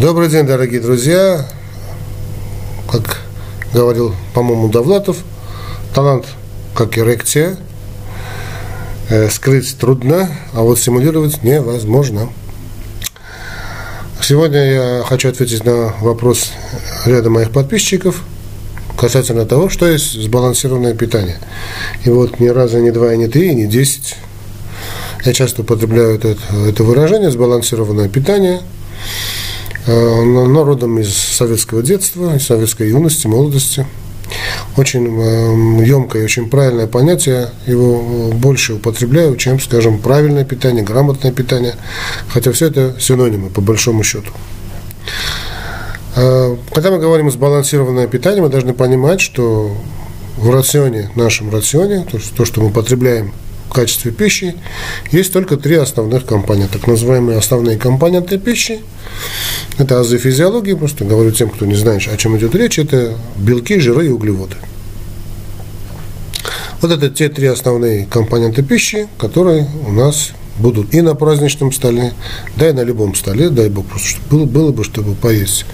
Добрый день, дорогие друзья. Как говорил, по-моему, Давлатов, талант как эрекция. Э, скрыть трудно, а вот симулировать невозможно. Сегодня я хочу ответить на вопрос ряда моих подписчиков касательно того, что есть сбалансированное питание. И вот ни разу, ни два, ни три, ни десять я часто употребляю это, это выражение «сбалансированное питание», э, но родом из советского детства, из советской юности, молодости. Очень емкое и очень правильное понятие, его больше употребляю, чем, скажем, правильное питание, грамотное питание, хотя все это синонимы, по большому счету. Э, когда мы говорим сбалансированное питание, мы должны понимать, что в рационе, нашем рационе, то, что мы потребляем качестве пищи, есть только три основных компонента, так называемые основные компоненты пищи. Это азы физиологии, просто говорю тем, кто не знает, о чем идет речь, это белки, жиры и углеводы. Вот это те три основные компоненты пищи, которые у нас будут и на праздничном столе, да и на любом столе, дай бог, просто чтобы было, было бы, чтобы поесть.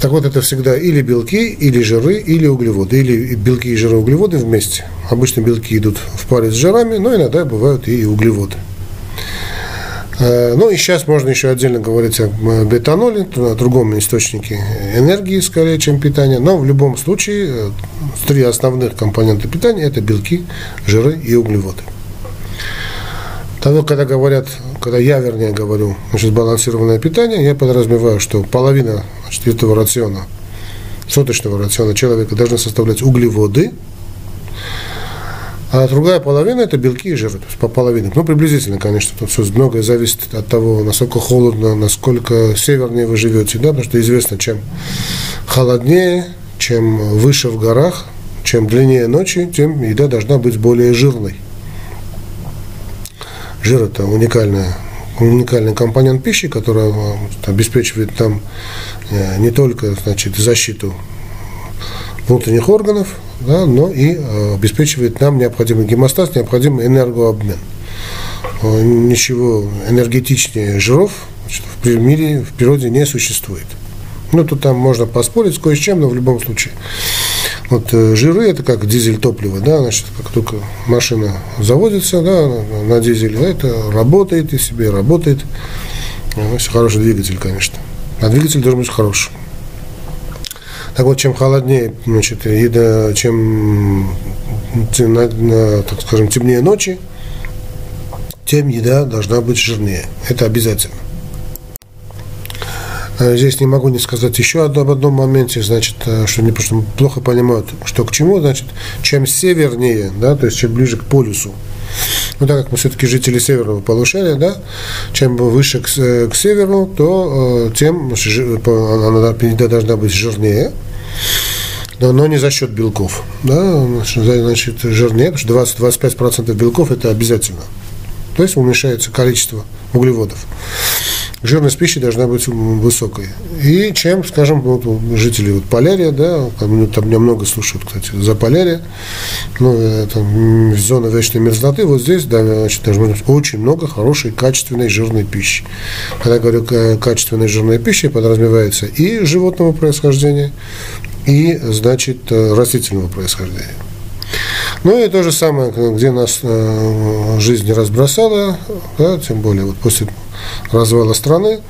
Так вот, это всегда или белки, или жиры, или углеводы. Или белки и жиры, углеводы вместе. Обычно белки идут в паре с жирами, но иногда бывают и углеводы. Э, ну и сейчас можно еще отдельно говорить о бетаноле, о другом источнике энергии, скорее, чем питания. Но в любом случае, э, три основных компонента питания – это белки, жиры и углеводы. Того, когда говорят, когда я, вернее, говорю, значит, сбалансированное питание, я подразумеваю, что половина значит, этого рациона, суточного рациона человека должны составлять углеводы, а другая половина – это белки и жиры, то есть по половине. Ну, приблизительно, конечно, тут все многое зависит от того, насколько холодно, насколько севернее вы живете, да, потому что известно, чем холоднее, чем выше в горах, чем длиннее ночи, тем еда должна быть более жирной. Жир – это уникальная уникальный компонент пищи, который обеспечивает нам э, не только значит, защиту внутренних органов, да, но и э, обеспечивает нам необходимый гемостаз, необходимый энергообмен. Э, ничего энергетичнее жиров значит, в мире, в природе не существует. Ну, тут там можно поспорить с кое с чем, но в любом случае вот э, жиры это как дизель топлива, да, значит, как только машина заводится, да, на дизеле, это работает и себе работает. Ну, хороший двигатель, конечно. А двигатель должен быть хороший. Так вот, чем холоднее, значит, еда, чем, так скажем, темнее ночи, тем еда должна быть жирнее. Это обязательно. Э, здесь не могу не сказать еще об одном моменте, значит, э, что не просто плохо понимают, что к чему, значит, чем севернее, да, то есть чем ближе к полюсу, ну, так как мы все-таки жители северного полушария, да, чем выше к, э, к северу, то тем она должна быть жирнее, но не за счет белков. Да, значит, жирнее, потому что 20-25% белков это обязательно. То есть уменьшается количество углеводов жирность пищи должна быть высокой. И чем, скажем, вот жители вот Полярия, да, там, там меня много слушают, кстати, за Полярия, ну, это зона вечной мерзлоты, вот здесь, да, значит, должно быть очень много хорошей, качественной жирной пищи. Когда я говорю качественной жирной пищи, подразумевается и животного происхождения, и, значит, растительного происхождения. Ну и то же самое, где нас э, жизнь разбросала, да, тем более вот после развала страны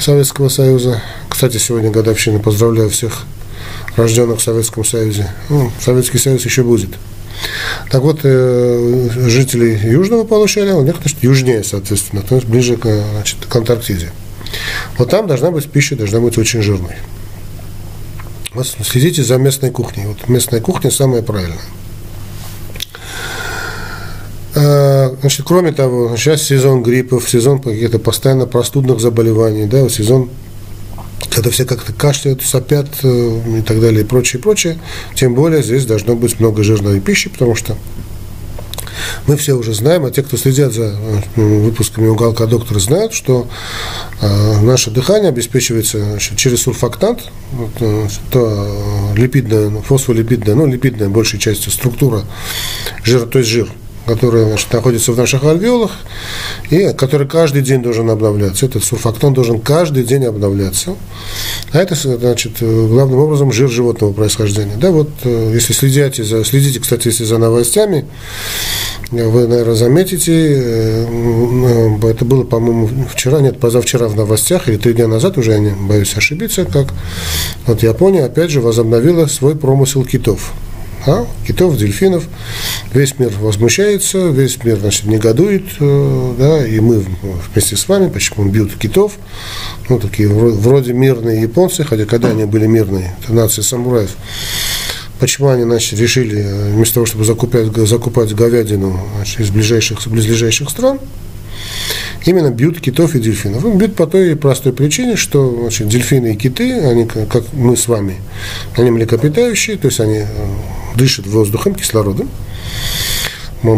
Советского Союза. Кстати, сегодня годовщина. Поздравляю всех рожденных в Советском Союзе. Ну, Советский Союз еще будет. Так вот, э, жители Южного полушария, у них, значит, южнее, соответственно, то есть ближе к, значит, к Антарктиде. Вот там должна быть пища, должна быть очень жирной. Вот следите за местной кухней. Вот местная кухня самая правильная. Э, значит, кроме того, сейчас сезон гриппов, сезон каких-то постоянно простудных заболеваний, да, сезон когда все как-то кашляют, сопят э, и так далее, и прочее, и прочее. Тем более здесь должно быть много жирной пищи, потому что мы все уже знаем, а те, кто следят за э, выпусками «Уголка доктора», знают, что наше дыхание обеспечивается через сурфактант, то липидная, фосфолипидная, ну, липидная большей частью структура жира, то есть жир – который значит, находится в наших альвеолах, и который каждый день должен обновляться. Этот сурфактон должен каждый день обновляться. А это, значит, главным образом жир животного происхождения. Да, вот, э, если следите, за, следите, кстати, если за новостями, вы, наверное, заметите, э, это было, по-моему, вчера, нет, позавчера в новостях, или три дня назад, уже я не боюсь ошибиться, как вот Япония, опять же, возобновила свой промысел китов а? китов, дельфинов. Весь мир возмущается, весь мир значит, негодует, э, да, и мы вместе с вами, почему бьют китов, ну, такие вроде мирные японцы, хотя когда они были мирные, это нация самураев. Почему они значит, решили, э, вместо того, чтобы закупать, закупать говядину значит, из ближайших, близлежащих стран, именно бьют китов и дельфинов. Им бьют по той простой причине, что значит, дельфины и киты, они, как мы с вами, они млекопитающие, то есть они дышат воздухом, кислородом,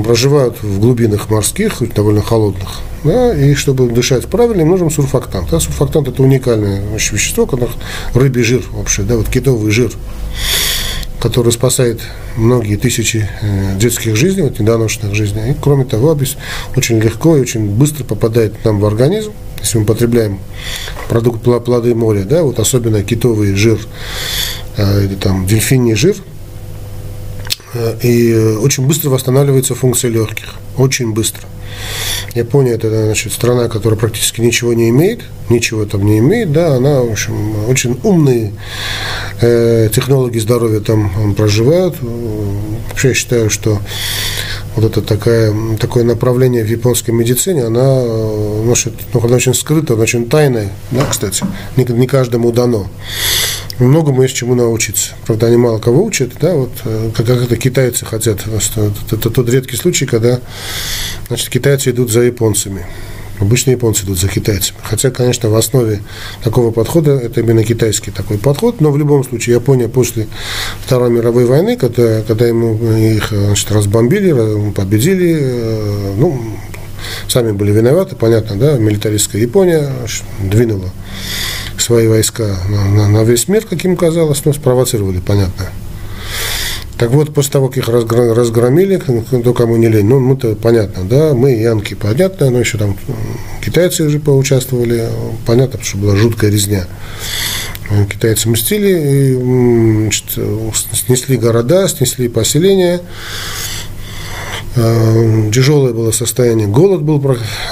проживают в глубинах морских, довольно холодных, да, и чтобы дышать правильно, им нужен сурфактант. Да, сурфактант – это уникальное вещество, как рыбий жир вообще, да, вот китовый жир который спасает многие тысячи э, детских жизней, вот недоношенных жизней. И, кроме того, очень легко и очень быстро попадает нам в организм, если мы потребляем продукт плоды моря, да, вот особенно китовый жир э, или там дельфиний жир, и очень быстро восстанавливается функция легких, очень быстро. Япония это значит, страна, которая практически ничего не имеет, ничего там не имеет, да, она, в общем, очень умные э, технологи здоровья там проживают. Вообще я считаю, что вот это такая, такое направление в японской медицине, она, значит, ну, она очень скрыта, она очень тайная, да, кстати, не, не каждому дано многому есть чему научиться. Правда, они мало кого учат, да, вот э, как, как это китайцы хотят. Это, это тот редкий случай, когда значит, китайцы идут за японцами. Обычно японцы идут за китайцами. Хотя, конечно, в основе такого подхода это именно китайский такой подход, но в любом случае Япония после Второй мировой войны, когда, когда ему их значит, разбомбили, победили, э, ну, сами были виноваты, понятно, да, милитаристская Япония двинула свои войска на, на, на весь мир, как им казалось, но спровоцировали, понятно. Так вот, после того, как их разгромили, кто кому не лень, ну, мы-то понятно, да, мы, янки, понятно, но еще там китайцы уже поучаствовали, понятно, что была жуткая резня. Китайцы мстили, и, значит, снесли города, снесли поселения, Э, тяжелое было состояние, голод был,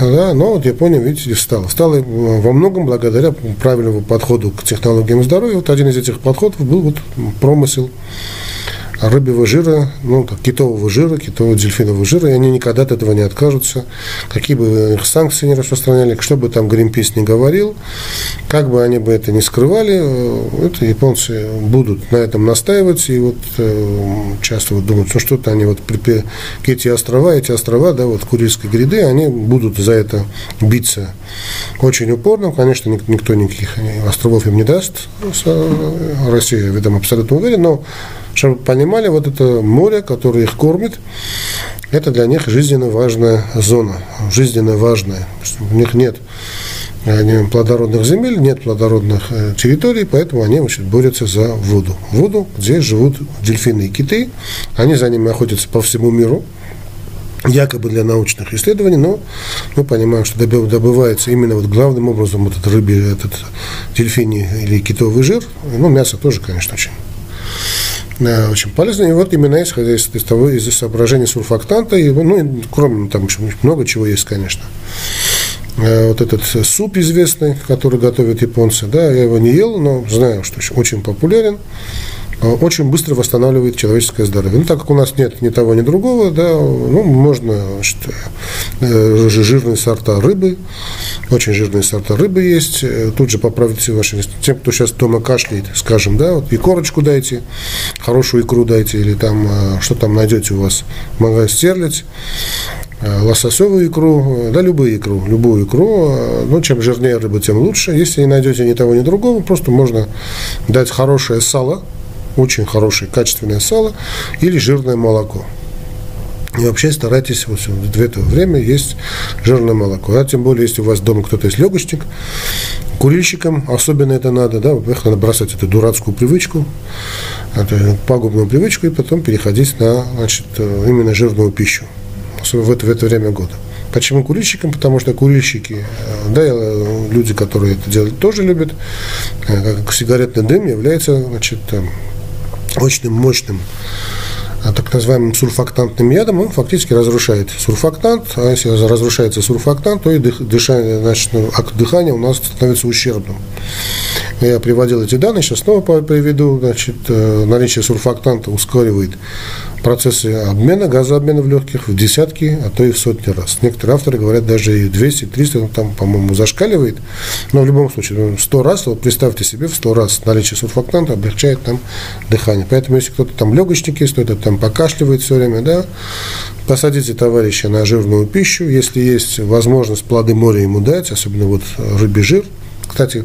да, но вот Япония, видите, стала. Стала во многом благодаря правильному подходу к технологиям здоровья. Вот один из этих подходов был вот промысел рыбьего жира, ну, так, китового жира, китового дельфинового жира, и они никогда от этого не откажутся, какие бы их санкции не распространяли, что бы там Гринпис не говорил, как бы они бы это не скрывали, э, это японцы будут на этом настаивать, и вот э, часто вот думают, ну что-то они вот при, эти острова, эти острова, да, вот Курильской гряды, они будут за это биться очень упорно, конечно, никто никаких островов им не даст, Россия, я в этом абсолютно уверен, но чтобы понимали, вот это море, которое их кормит, это для них жизненно важная зона, жизненно важная. У них нет плодородных земель, нет плодородных э, территорий, поэтому они значит, борются за воду. Воду, где живут дельфины и киты, они за ними охотятся по всему миру, якобы для научных исследований, но мы понимаем, что добывается именно вот главным образом этот рыбий, этот дельфиний или китовый жир, ну, мясо тоже, конечно, очень да, очень полезно. И вот именно исходя из, из того, из соображения сурфактанта, и, ну, и, кроме там еще много чего есть, конечно. Э, вот этот суп известный, который готовят японцы, да, я его не ел, но знаю, что очень популярен. Э, очень быстро восстанавливает человеческое здоровье. Ну, так как у нас нет ни того, ни другого, да, ну, можно значит, э, жирные сорта рыбы, очень жирные сорта рыбы есть. Э, тут же поправите ваши, тем, кто сейчас дома кашляет, скажем, да, вот и корочку дайте, хорошую икру дайте, или там, что там найдете у вас, магазин стерлить, лососевую икру, да, любую икру, любую икру, ну, чем жирнее рыба, тем лучше. Если не найдете ни того, ни другого, просто можно дать хорошее сало, очень хорошее качественное сало или жирное молоко. И вообще старайтесь вот в это время есть жирное молоко. А тем более, если у вас дома кто-то есть легочник, курильщикам особенно это надо, да, во-первых, надо бросать эту дурацкую привычку, эту пагубную привычку, и потом переходить на, значит, именно жирную пищу. в это, в это время года. Почему курильщикам? Потому что курильщики, э, да, э, люди, которые это делают, тоже любят. Как сигаретный дым является значит, очень мощным так называемым сурфактантным ядом, он фактически разрушает сурфактант, а если разрушается сурфактант, то и дышание, значит, акт дыхания у нас становится ущербным. Я приводил эти данные, сейчас снова приведу, значит, э, наличие сурфактанта ускоривает процессы обмена, газообмена в легких в десятки, а то и в сотни раз. Некоторые авторы говорят даже и 200, 300, ну, там, по-моему, зашкаливает. Но в любом случае, 100 ну, раз, вот представьте себе, в 100 раз наличие сурфактанта облегчает нам дыхание. Поэтому, если кто-то там легочник есть, кто-то там покашливает все время, да, посадите товарища на жирную пищу, если есть возможность плоды моря ему дать, особенно вот рыбий жир. Кстати,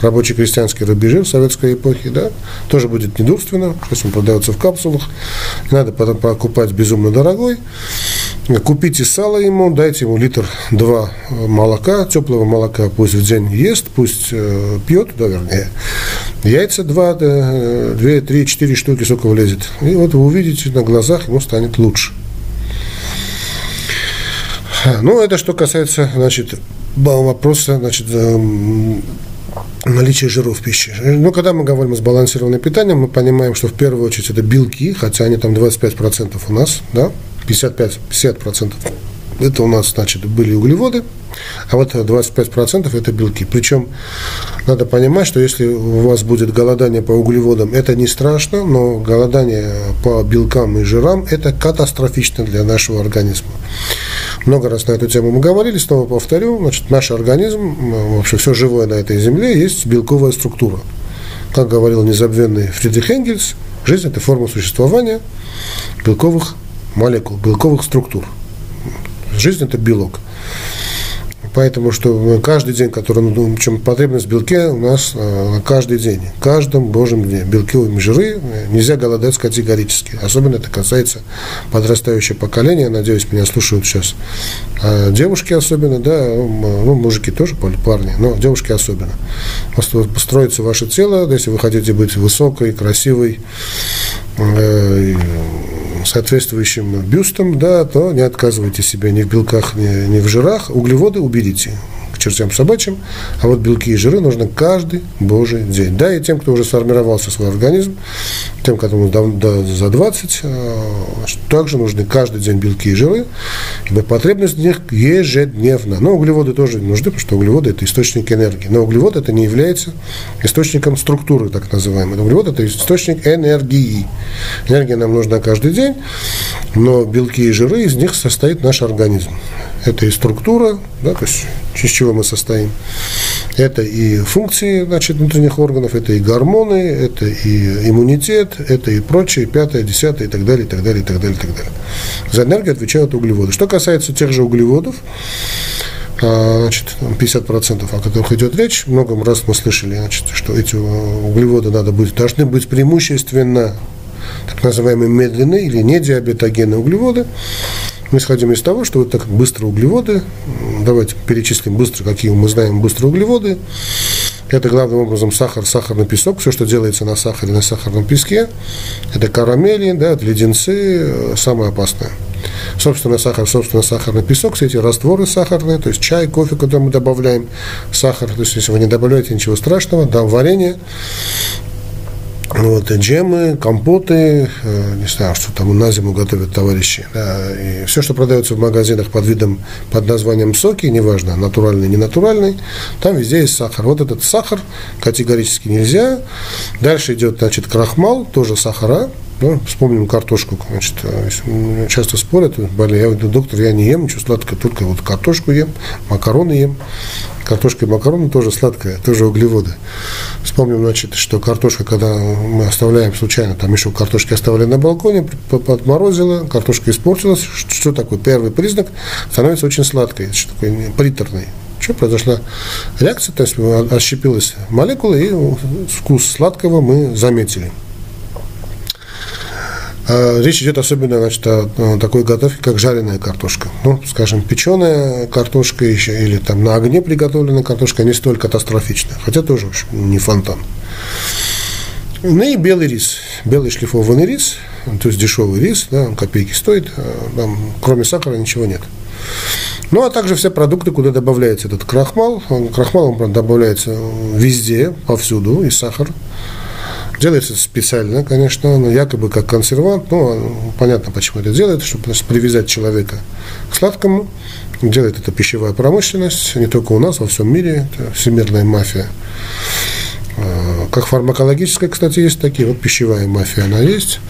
рабочий крестьянский рубежи в советской эпохе, да, тоже будет недурственно, сейчас он продается в капсулах, не надо потом покупать безумно дорогой. Купите сало ему, дайте ему литр два молока, теплого молока, пусть в день ест, пусть э, пьет, да, вернее, яйца два, да, две, три, четыре штуки, сколько влезет. И вот вы увидите, на глазах ему станет лучше. Ну, это что касается, значит, вопроса, значит, эм, наличие жиров в пище. Ну, когда мы говорим о сбалансированном питании, мы понимаем, что в первую очередь это белки, хотя они там 25% у нас, да, 55-50% это у нас, значит, были углеводы, а вот 25% это белки. Причем надо понимать, что если у вас будет голодание по углеводам, это не страшно, но голодание по белкам и жирам это катастрофично для нашего организма. Много раз на эту тему мы говорили, снова повторю, значит, наш организм, вообще все живое на этой земле, есть белковая структура. Как говорил незабвенный Фридрих Энгельс, жизнь – это форма существования белковых молекул, белковых структур. Жизнь – это белок. Поэтому что каждый день, который, ну, чем потребность в белке у нас э, каждый день, каждом божьем дне. Белковые жиры э, нельзя голодать категорически. Особенно это касается подрастающего поколения. Надеюсь, меня слушают сейчас девушки особенно, да, ну, мужики тоже, парни, но девушки особенно. Построится ваше тело, если вы хотите быть высокой, красивой, э, соответствующим бюстом, да, то не отказывайте себе ни в белках, ни, ни в жирах. Углеводы уберите чертям собачьим, а вот белки и жиры нужно каждый божий день. Да, и тем, кто уже сформировался свой организм, тем, которому за 20, э, также нужны каждый день белки и жиры, ибо потребность в них ежедневно. Но углеводы тоже нужны, потому что углеводы – это источник энергии. Но углевод это не является источником структуры, так называемой. Углевод – это источник энергии. Энергия нам нужна каждый день, но белки и жиры, из них состоит наш организм. Это и структура, да, то есть из чего мы состоим. Это и функции значит, внутренних органов, это и гормоны, это и иммунитет, это и прочее, пятое, десятое и так далее, и так далее, и так далее, и так далее. За энергию отвечают углеводы. Что касается тех же углеводов, а, значит, 50%, о которых идет речь, много раз мы слышали, значит, что эти углеводы надо быть, должны быть преимущественно так называемые медленные или недиабетогенные углеводы. Мы исходим из того, что вот так быстрые углеводы, давайте перечислим быстро, какие мы знаем быстрые углеводы. Это главным образом сахар, сахарный песок, все, что делается на сахаре, на сахарном песке. Это карамели, да, это леденцы, самое опасное. Собственно, сахар, собственно, сахарный песок, все эти растворы сахарные, то есть чай, кофе, который мы добавляем, сахар, то есть если вы не добавляете ничего страшного, да, варенье, вот, и джемы, компоты, э, не знаю, что там на зиму готовят товарищи. Да, и все, что продается в магазинах под видом, под названием соки, неважно, натуральный, не натуральный, там везде есть сахар. Вот этот сахар категорически нельзя. Дальше идет, значит, крахмал, тоже сахара, ну, вспомним картошку. Значит, э, часто спорят, более, я говорю, доктор, я не ем ничего сладкого, только вот картошку ем, макароны ем. Картошка и макароны тоже сладкая, тоже углеводы. Вспомним, значит, что картошка, когда мы оставляем случайно, там еще картошки оставили на балконе, подморозила, картошка испортилась. Что такое? Первый признак становится очень сладкой, что такое приторной. Что произошла реакция, то есть отщепилась молекула, и вкус сладкого мы заметили. А, речь идет особенно значит, о такой готовке, как жареная картошка. Ну, скажем, печеная картошка еще, или там на огне приготовленная картошка не столь катастрофична, хотя тоже не фонтан. Ну и белый рис, белый шлифованный рис, то есть дешевый рис, да, он копейки стоит, а там, кроме сахара ничего нет. Ну, а также все продукты, куда добавляется этот крахмал. Крахмал он добавляется везде, повсюду, и сахар. Делается специально, конечно, но якобы как консервант. Ну, понятно, почему это делает, чтобы привязать человека к сладкому. Делает это пищевая промышленность, не только у нас, во всем мире. Это всемирная мафия. А, как фармакологическая, кстати, есть такие. Вот пищевая мафия, она есть.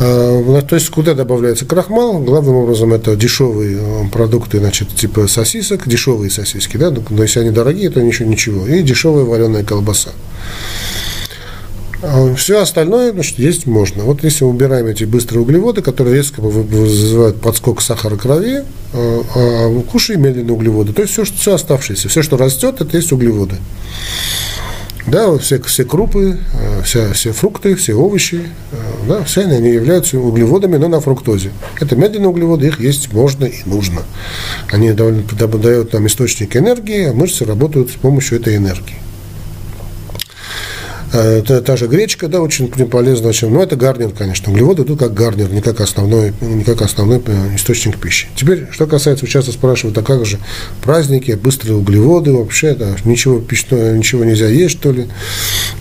А, то есть куда добавляется крахмал? Главным образом это дешевые э, продукты, значит, типа сосисок, дешевые сосиски, да, но если они дорогие, то ничего, ничего. И дешевая вареная колбаса. А Все остальное, значит, есть можно. Вот если мы убираем эти быстрые углеводы, которые резко вызывают подскок сахара крови, а, а кушаем медленные углеводы. То есть все, все оставшееся, все, что растет, это есть углеводы. Да, все, все крупы, все, все фрукты, все овощи, да, все они являются углеводами, но на фруктозе. Это медленные углеводы, их есть можно и нужно. Они дают нам источник энергии, а мышцы работают с помощью этой энергии. Э, это та же гречка, да, очень полезна. Чем, но это гарнир, конечно. Углеводы тут как гарнир, не как основной, не как основной э, источник пищи. Теперь, что касается, часто спрашивают, а как же праздники, быстрые углеводы, вообще, да, ничего пищного, ничего нельзя есть, что ли.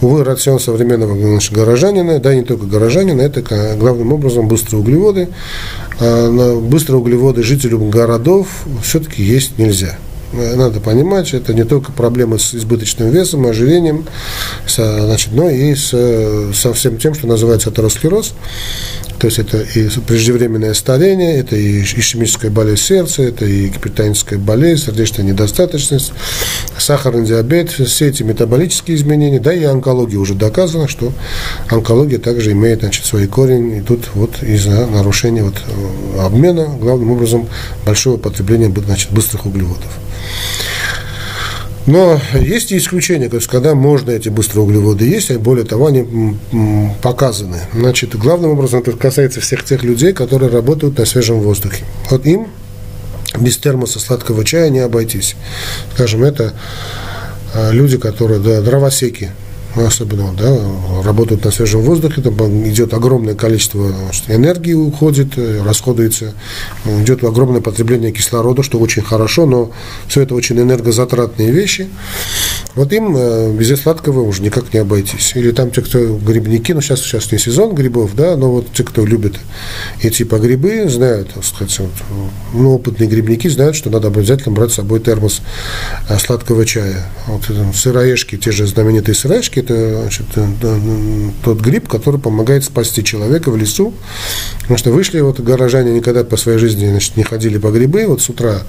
Увы, рацион современного значит, горожанина, да, не только горожанина, это главным образом быстрые углеводы. А быстрые углеводы жителям городов все-таки есть нельзя надо понимать, это не только проблемы с избыточным весом, ожирением, со, значит, но и с, со всем тем, что называется атеросклероз. То есть это и преждевременное старение, это и ишемическая болезнь сердца, это и гипертоническая болезнь, сердечная недостаточность, сахарный диабет, все эти метаболические изменения, да и онкология уже доказано, что онкология также имеет значит, свои корень, и тут вот из-за нарушения вот, э, обмена, главным образом, большого потребления значит, быстрых углеводов. Но есть и исключения, то есть когда можно эти быстрые углеводы есть, а более того, они показаны. Значит, главным образом это касается всех тех людей, которые работают на свежем воздухе. Вот им без термоса сладкого чая не обойтись. Скажем, это а, люди, которые, да, дровосеки, особенно да, работают на свежем воздухе, там идет огромное количество энергии уходит, э, расходуется, идет огромное потребление кислорода, что очень хорошо, но все это очень энергозатратные вещи. Вот им э, без сладкого уже никак не обойтись. Или там те, кто грибники, ну сейчас, сейчас не сезон грибов, да, но вот те, кто любит эти по грибы, знают, так сказать, вот, ну, опытные грибники знают, что надо обязательно брать с собой термос э, сладкого чая. Вот сыроежки, те же знаменитые сыроежки, это значит, тот гриб, который помогает спасти человека в лесу. Потому что вышли вот горожане никогда по своей жизни значит, не ходили по грибы, вот с утра,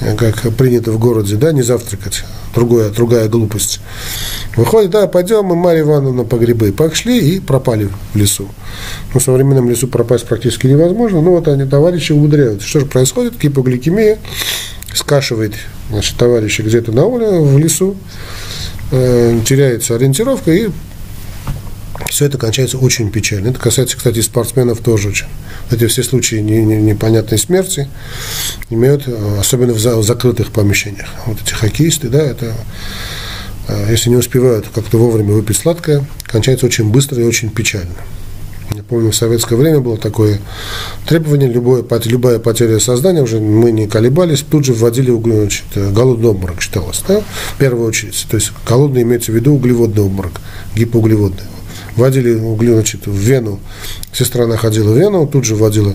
э, как принято в городе, да, не завтракать, другая, другая глупость. Выходит, да, пойдем мы, Марья Ивановна, по грибы. Пошли и пропали в лесу. Ну, в современном лесу пропасть практически невозможно, но вот они, товарищи, умудряются. Что же происходит? Гипогликемия скашивает значит, товарища где-то на улице, в лесу, э, теряется ориентировка, и все это кончается очень печально. Это касается, кстати, спортсменов тоже очень. Эти все случаи непонятной смерти имеют, э, особенно в закрытых помещениях. Вот эти хоккеисты, да, это э, если не успевают как-то вовремя выпить сладкое, кончается очень быстро и очень печально. Помню, в советское время было такое требование, любое, любая потеря сознания, уже мы не колебались, тут же вводили значит, голодный обморок, считалось, да, в первую очередь. То есть голодный имеется в виду углеводный обморок, гипоуглеводный. Вводили угле, значит, в вену, сестра находила вену, тут же вводила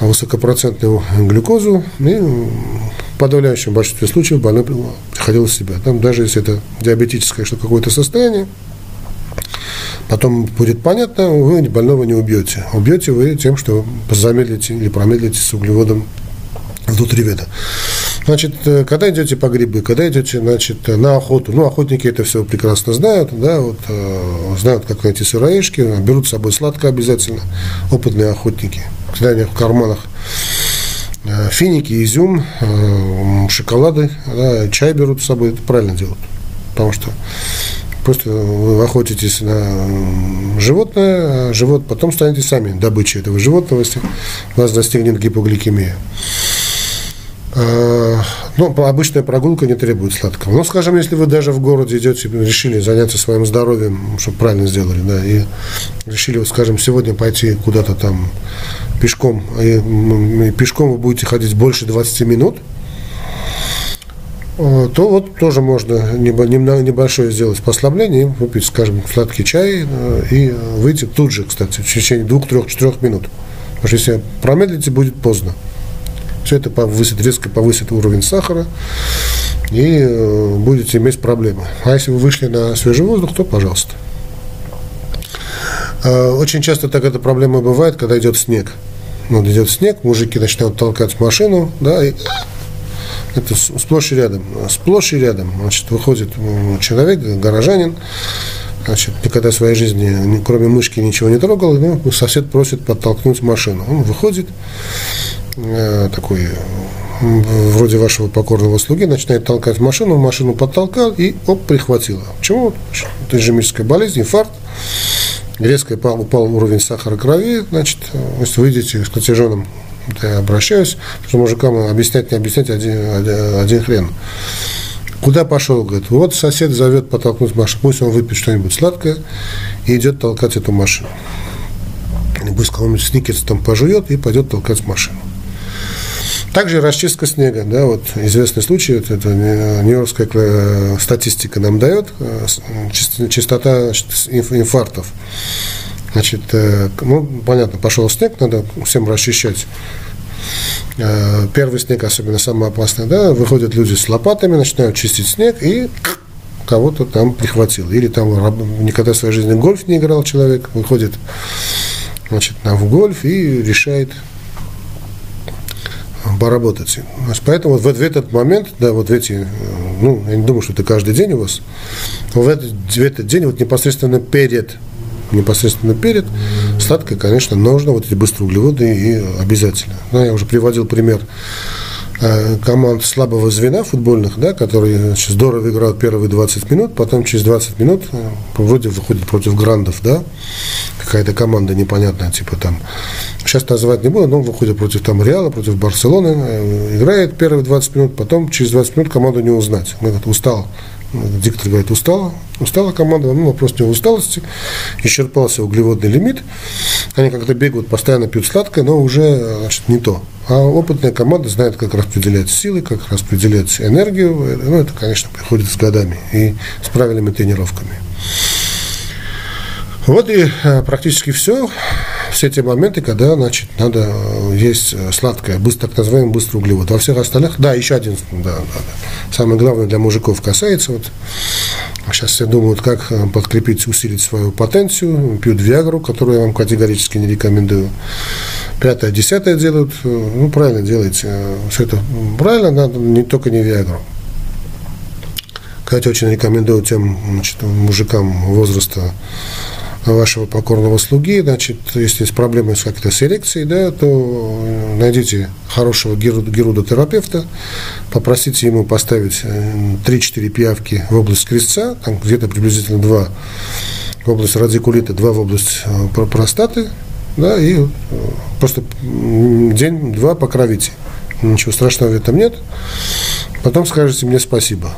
высокопроцентную глюкозу, и в подавляющем большинстве случаев больной приходил в себя. Там даже если это диабетическое что какое-то состояние, Потом будет понятно, вы больного не убьете. Убьете вы тем, что замедлите или промедлите с углеводом внутри веда. Значит, э, когда идете по грибы, когда идете, значит, на охоту, ну, охотники это все прекрасно знают, да, вот, э, знают, как найти сыроежки, берут с собой сладкое обязательно, опытные охотники. Когда у них в карманах э, финики, изюм, э, шоколады, да, чай берут с собой, это правильно делают. Потому что Просто вы охотитесь на животное, а живот потом станете сами добычей этого животного, если вас достигнет гипогликемия. Э, ну, обычная прогулка не требует сладкого. Но, скажем, если вы даже в городе идете, решили заняться своим здоровьем, чтобы правильно сделали, да, и решили, скажем, сегодня пойти куда-то там пешком, и, и пешком вы будете ходить больше 20 минут, то вот тоже можно небольшое сделать послабление, выпить, скажем, сладкий чай э, и выйти тут же, кстати, в течение двух, трех, четырех минут. Потому что если промедлите, будет поздно. Все это повысит, резко повысит уровень сахара и э, будете иметь проблемы. А если вы вышли на свежий воздух, то пожалуйста. Э, очень часто так эта проблема бывает, когда идет снег. Вот идет снег, мужики начинают толкать машину, да, и это сплошь и рядом. Сплошь и рядом. Значит, выходит человек, горожанин, значит, никогда в своей жизни, кроме мышки, ничего не трогал, ну, сосед просит подтолкнуть машину. Он выходит, Э, такой вроде вашего покорного слуги, начинает толкать машину, машину подтолкал и оп, прихватило. Почему? Это ижемическая болезнь, инфаркт, резко упал, упал уровень сахара крови, значит, если вы видите с протяженным, я обращаюсь, потому что мужикам объяснять, не объяснять один, один, один хрен. Куда пошел? Говорит, вот сосед зовет подтолкнуть машину, пусть он выпьет что-нибудь сладкое и идет толкать эту машину. Или пусть кого-нибудь сникерс там пожует и пойдет толкать машину. Также расчистка снега, да, вот известный случай, вот это нью-йоркская э, статистика нам дает, э, частота инфарктов. Значит, э, ну, понятно, пошел снег, надо всем расчищать. Первый снег, особенно самый опасный, да, выходят люди с лопатами, начинают чистить снег и кого-то там прихватил. Или там никогда в своей жизни гольф не играл человек, выходит значит, в гольф и решает поработать. Поэтому вот в, этот момент, да, вот в эти, ну, я не думаю, что это каждый день у вас, в этот, в этот день, вот непосредственно перед, непосредственно перед, сладкое, конечно, нужно, вот эти быстрые углеводы и обязательно. Ну, я уже приводил пример Э, команд слабого звена футбольных, да, которые значит, здорово играют первые 20 минут, потом через 20 минут э, вроде выходит против грандов, да, какая-то команда непонятная, типа там, сейчас называть не буду, но выходит против там Реала, против Барселоны, э, играет первые 20 минут, потом через 20 минут команду не узнать. Он говорит, устал, диктор говорит, устала, устала команда, ну, вопрос не усталости, исчерпался углеводный лимит, они как-то бегают, постоянно пьют сладкое, но уже значит, не то. А опытная команда знает, как распределять силы, как распределять энергию, ну, это, конечно, приходит с годами и с правильными тренировками. Вот и э, практически все, все те моменты, когда, значит, надо э, есть э, сладкое, быстро, так называемый быстрый углевод. Во всех остальных, да, еще один, да, да, да. самое главное для мужиков касается, вот, сейчас все думают, как подкрепить, усилить свою потенцию, пьют Виагру, которую я вам категорически не рекомендую. Пятое, десятое делают, ну, правильно делаете, все это правильно, надо не только не Виагру. Кстати, очень рекомендую тем значит, мужикам возраста вашего покорного слуги, значит, если есть проблемы с как-то с эрекцией, да, то э, найдите хорошего герудотерапевта, попросите ему поставить 3-4 э, пиявки в область крестца, там где-то приблизительно 2 в область радикулита, 2 в область э, простаты, да, и просто день-два покровите. Ничего страшного в этом нет. Потом скажете мне спасибо.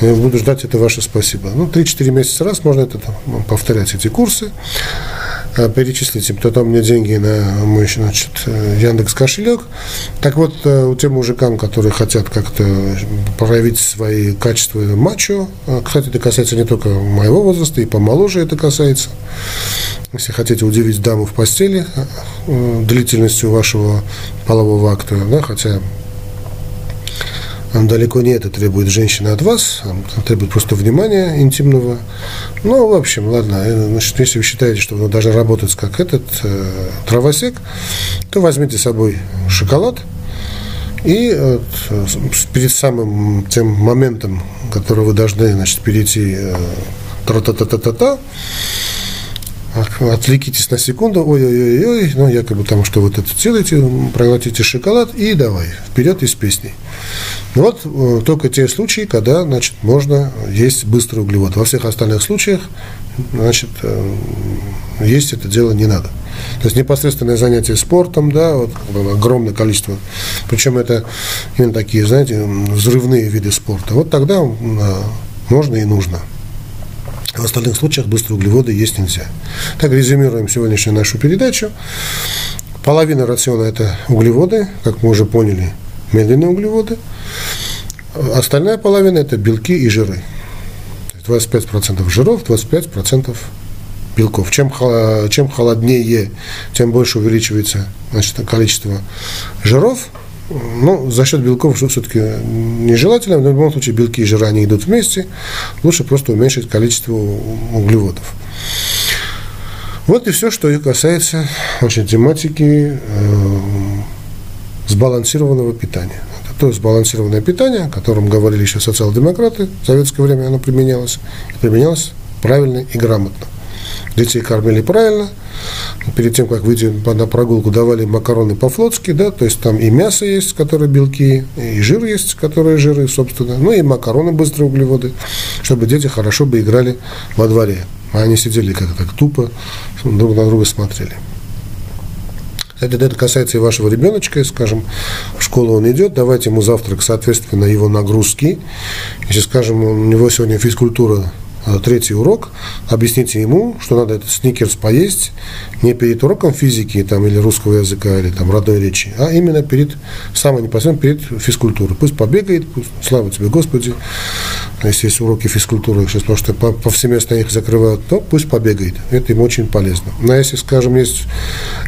Я буду ждать это ваше спасибо. Ну, 3-4 месяца раз можно это повторять, эти курсы. А, перечислите, потом мне деньги на мой значит, Яндекс кошелек. Так вот, э, у тем мужикам, которые хотят как-то проявить свои качества мачо, кстати, это касается не только моего возраста, и помоложе это касается. Если хотите удивить даму в постели э, длительностью вашего полового акта, да, хотя далеко не это требует женщина от вас, требует просто внимания интимного. Ну, в общем, ладно, э, значит, если вы считаете, что вы должны работать как этот э, травосек, то возьмите с собой шоколад, и э, перед самым тем моментом, который вы должны значит, перейти э, тра-та-та-та-та-та, отвлекитесь на секунду, ой-ой-ой, ну, якобы там, что вот это делаете, проглотите шоколад и давай, вперед из песни. Вот э, только те случаи, когда, значит, можно есть быстрый углевод. Во всех остальных случаях, значит, э, есть это дело не надо. То есть непосредственное занятие спортом, да, вот огромное количество. Причем это именно такие, знаете, взрывные виды спорта. Вот тогда можно и нужно. В остальных случаях быстрые углеводы есть нельзя. Так, резюмируем сегодняшнюю нашу передачу. Половина рациона – это углеводы, как мы уже поняли, медленные углеводы. Остальная половина – это белки и жиры. 25% жиров, 25% белков. Чем, чем холоднее, тем больше увеличивается значит, количество жиров. Ну, за счет белков все-таки нежелательно, но в любом случае белки и жиры, они идут вместе. Лучше просто уменьшить количество углеводов. Вот и все, что и касается значит, тематики э, сбалансированного питания. Это то сбалансированное питание, о котором говорили еще социал-демократы, в советское время оно применялось, применялось правильно и грамотно. Детей кормили правильно, перед тем, как выйти на прогулку, давали макароны по-флотски, да, то есть там и мясо есть, которые белки, и жир есть, которые жиры, собственно, ну и макароны, быстрые углеводы, чтобы дети хорошо бы играли во дворе. А они сидели как-то так тупо, друг на друга смотрели. Кстати, это касается и вашего ребеночка, скажем, в школу он идет, давайте ему завтрак, соответственно, его нагрузки. Если, скажем, у него сегодня физкультура третий урок, объясните ему, что надо этот сникерс поесть не перед уроком физики там, или русского языка, или там, родной речи, а именно перед, самое непосредственно перед физкультурой. Пусть побегает, пусть, слава тебе, Господи, если есть уроки физкультуры, сейчас потому что повсеместно их закрывают, то пусть побегает. Это ему очень полезно. Но если, скажем, есть,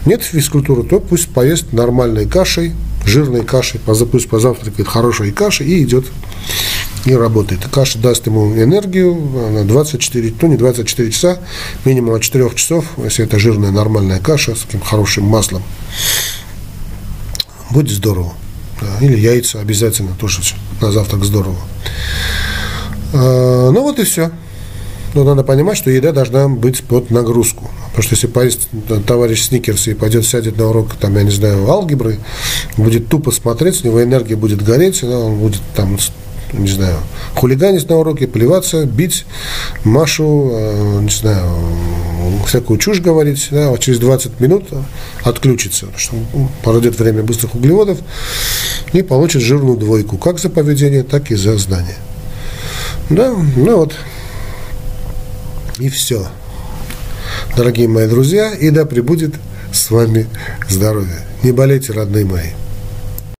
нет физкультуры, то пусть поест нормальной кашей, жирной кашей, пусть позавтракает хорошей кашей и идет и работает. Каша даст ему энергию на 24, ну не 24 часа, минимум от 4 часов, если это жирная нормальная каша с таким хорошим маслом. Будет здорово. Да, или яйца обязательно тоже на завтрак здорово. А, ну вот и все. Но надо понимать, что еда должна быть под нагрузку. Потому что если поесть товарищ Сникерс и пойдет сядет на урок, там, я не знаю, алгебры, будет тупо смотреть, у него энергия будет гореть, он будет там не знаю, хулиганить на уроке, плеваться, бить Машу, э, не знаю, всякую чушь говорить, да, вот через 20 минут отключится, что пройдет время быстрых углеводов и получит жирную двойку, как за поведение, так и за знание. Да, ну вот, и все. Дорогие мои друзья, и да пребудет с вами здоровье. Не болейте, родные мои.